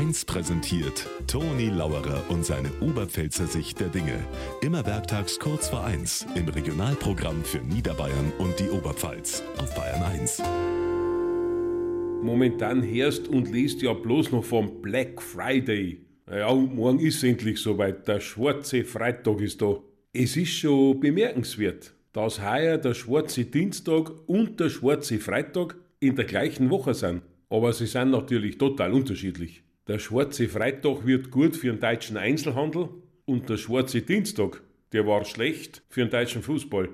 1 präsentiert Toni Lauerer und seine Oberpfälzer Sicht der Dinge. Immer werktags kurz vor 1 im Regionalprogramm für Niederbayern und die Oberpfalz auf Bayern 1. Momentan hörst und liest ja bloß noch vom Black Friday. Ja, und morgen ist endlich soweit. Der schwarze Freitag ist da. Es ist schon bemerkenswert, dass heuer der schwarze Dienstag und der schwarze Freitag in der gleichen Woche sind. Aber sie sind natürlich total unterschiedlich. Der schwarze Freitag wird gut für den deutschen Einzelhandel und der schwarze Dienstag, der war schlecht für den deutschen Fußball.